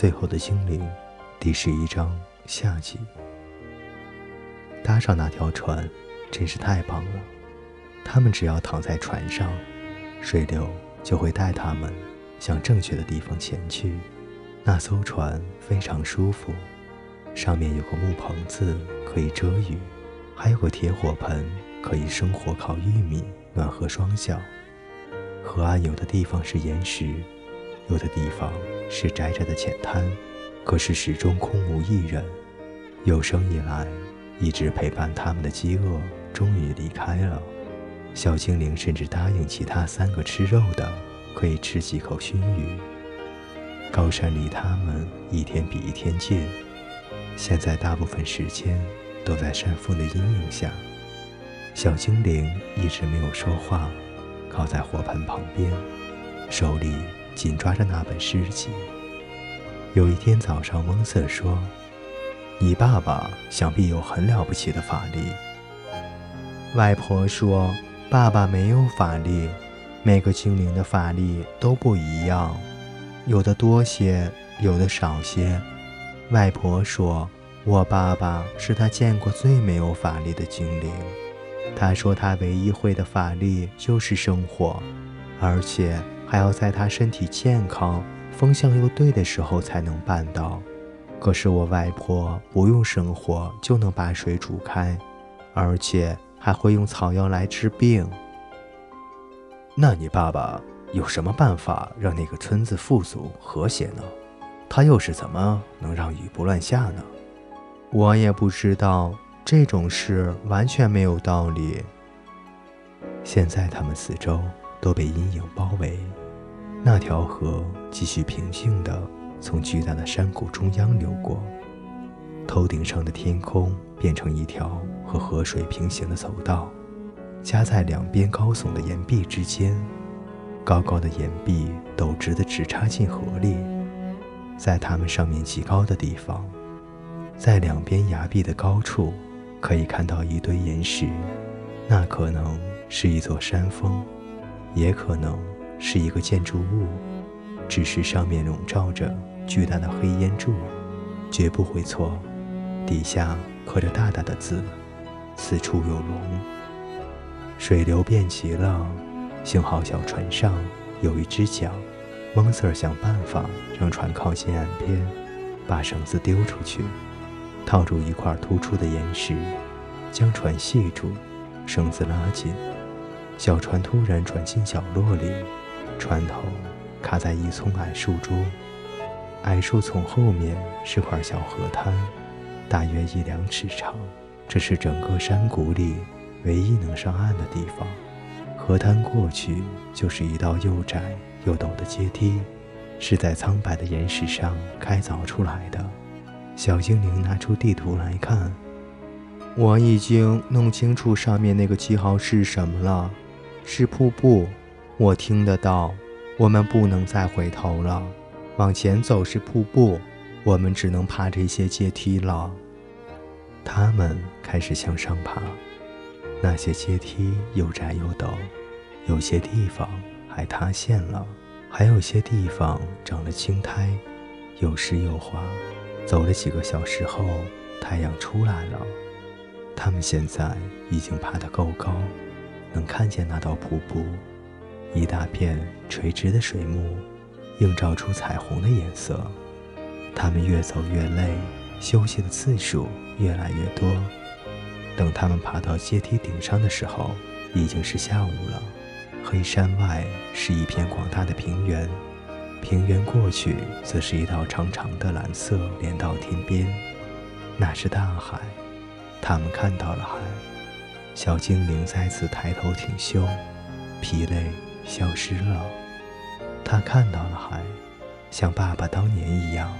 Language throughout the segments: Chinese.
最后的精灵，第十一章下集。搭上那条船，真是太棒了。他们只要躺在船上，水流就会带他们向正确的地方前去。那艘船非常舒服，上面有个木棚子可以遮雨，还有个铁火盆可以生火烤玉米，暖和双脚。河岸有的地方是岩石，有的地方是窄窄的浅滩，可是始终空无一人。有生以来一直陪伴他们的饥饿终于离开了。小精灵甚至答应其他三个吃肉的可以吃几口熏鱼。高山离他们一天比一天近，现在大部分时间都在山峰的阴影下。小精灵一直没有说话。靠在火盆旁边，手里紧抓着那本诗集。有一天早上，蒙瑟说：“你爸爸想必有很了不起的法力。”外婆说：“爸爸没有法力，每个精灵的法力都不一样，有的多些，有的少些。”外婆说：“我爸爸是他见过最没有法力的精灵。”他说：“他唯一会的法力就是生火，而且还要在他身体健康、风向又对的时候才能办到。可是我外婆不用生火就能把水煮开，而且还会用草药来治病。那你爸爸有什么办法让那个村子富足和谐呢？他又是怎么能让雨不乱下呢？我也不知道。”这种事完全没有道理。现在他们四周都被阴影包围，那条河继续平静地从巨大的山谷中央流过，头顶上的天空变成一条和河水平行的走道，夹在两边高耸的岩壁之间。高高的岩壁陡直地直插进河里，在它们上面极高的地方，在两边崖壁的高处。可以看到一堆岩石，那可能是一座山峰，也可能是一个建筑物，只是上面笼罩着巨大的黑烟柱，绝不会错。底下刻着大大的字：“此处有龙。”水流变急了，幸好小船上有一只桨。蒙 Sir 想办法让船靠近岸边，把绳子丢出去。套住一块突出的岩石，将船系住，绳子拉紧。小船突然转进角落里，船头卡在一丛矮树中。矮树丛后面是块小河滩，大约一两尺长。这是整个山谷里唯一能上岸的地方。河滩过去就是一道又窄又陡的阶梯，是在苍白的岩石上开凿出来的。小精灵拿出地图来看，我已经弄清楚上面那个记号是什么了，是瀑布。我听得到，我们不能再回头了。往前走是瀑布，我们只能爬这些阶梯了。他们开始向上爬，那些阶梯又窄又陡，有些地方还塌陷了，还有些地方长了青苔，又湿又滑。走了几个小时后，太阳出来了。他们现在已经爬得够高，能看见那道瀑布，一大片垂直的水幕，映照出彩虹的颜色。他们越走越累，休息的次数越来越多。等他们爬到阶梯顶上的时候，已经是下午了。黑山外是一片广大的平原。平原过去，则是一道长长的蓝色连到天边，那是大海。他们看到了海。小精灵再次抬头挺胸，疲累消失了。他看到了海，像爸爸当年一样。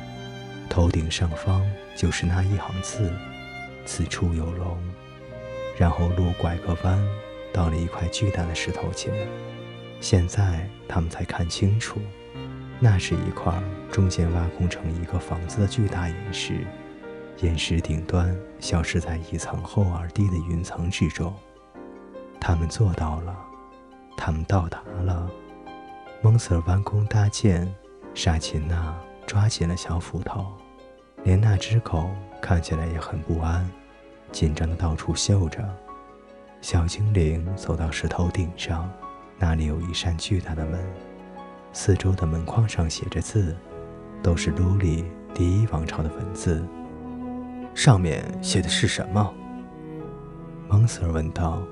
头顶上方就是那一行字：“此处有龙。”然后路拐个弯，到了一块巨大的石头前。现在他们才看清楚。那是一块中间挖空成一个房子的巨大岩石，岩石顶端消失在一层厚而低的云层之中。他们做到了，他们到达了。蒙瑟尔弯弓搭箭，沙琴娜抓紧了小斧头，连那只狗看起来也很不安，紧张的到处嗅着。小精灵走到石头顶上，那里有一扇巨大的门，四周的门框上写着字，都是卢里第一王朝的文字。上面写的是什么？蒙瑟尔问道。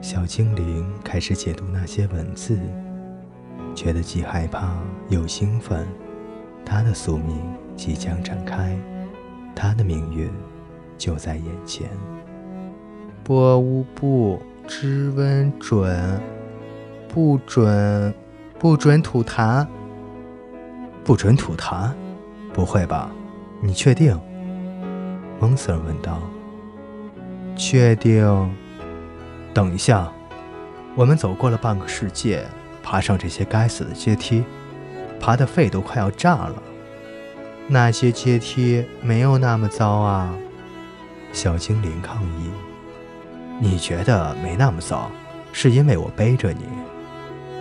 小精灵开始解读那些文字，觉得既害怕又兴奋。他的宿命即将展开，他的命运就在眼前。波乌布之温准，不准，不准吐痰。不准吐痰？不会吧？你确定？蒙 Sir 问道。确定。等一下，我们走过了半个世界，爬上这些该死的阶梯，爬的肺都快要炸了。那些阶梯没有那么糟啊，小精灵抗议。你觉得没那么糟，是因为我背着你，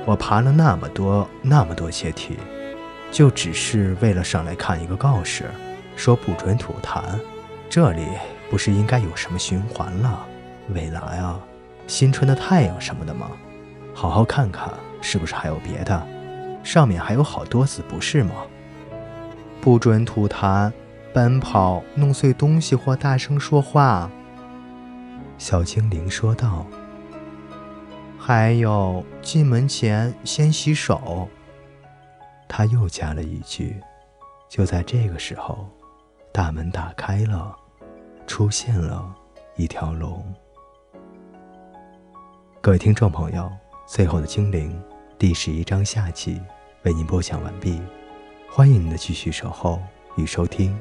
我爬了那么多那么多阶梯，就只是为了上来看一个告示，说不准吐痰。这里不是应该有什么循环了？未来啊！新春的太阳什么的吗？好好看看，是不是还有别的？上面还有好多字，不是吗？不准吐痰、奔跑、弄碎东西或大声说话。小精灵说道。还有，进门前先洗手。他又加了一句。就在这个时候，大门打开了，出现了一条龙。各位听众朋友，最后的精灵第十一章下集为您播讲完毕，欢迎您的继续守候与收听。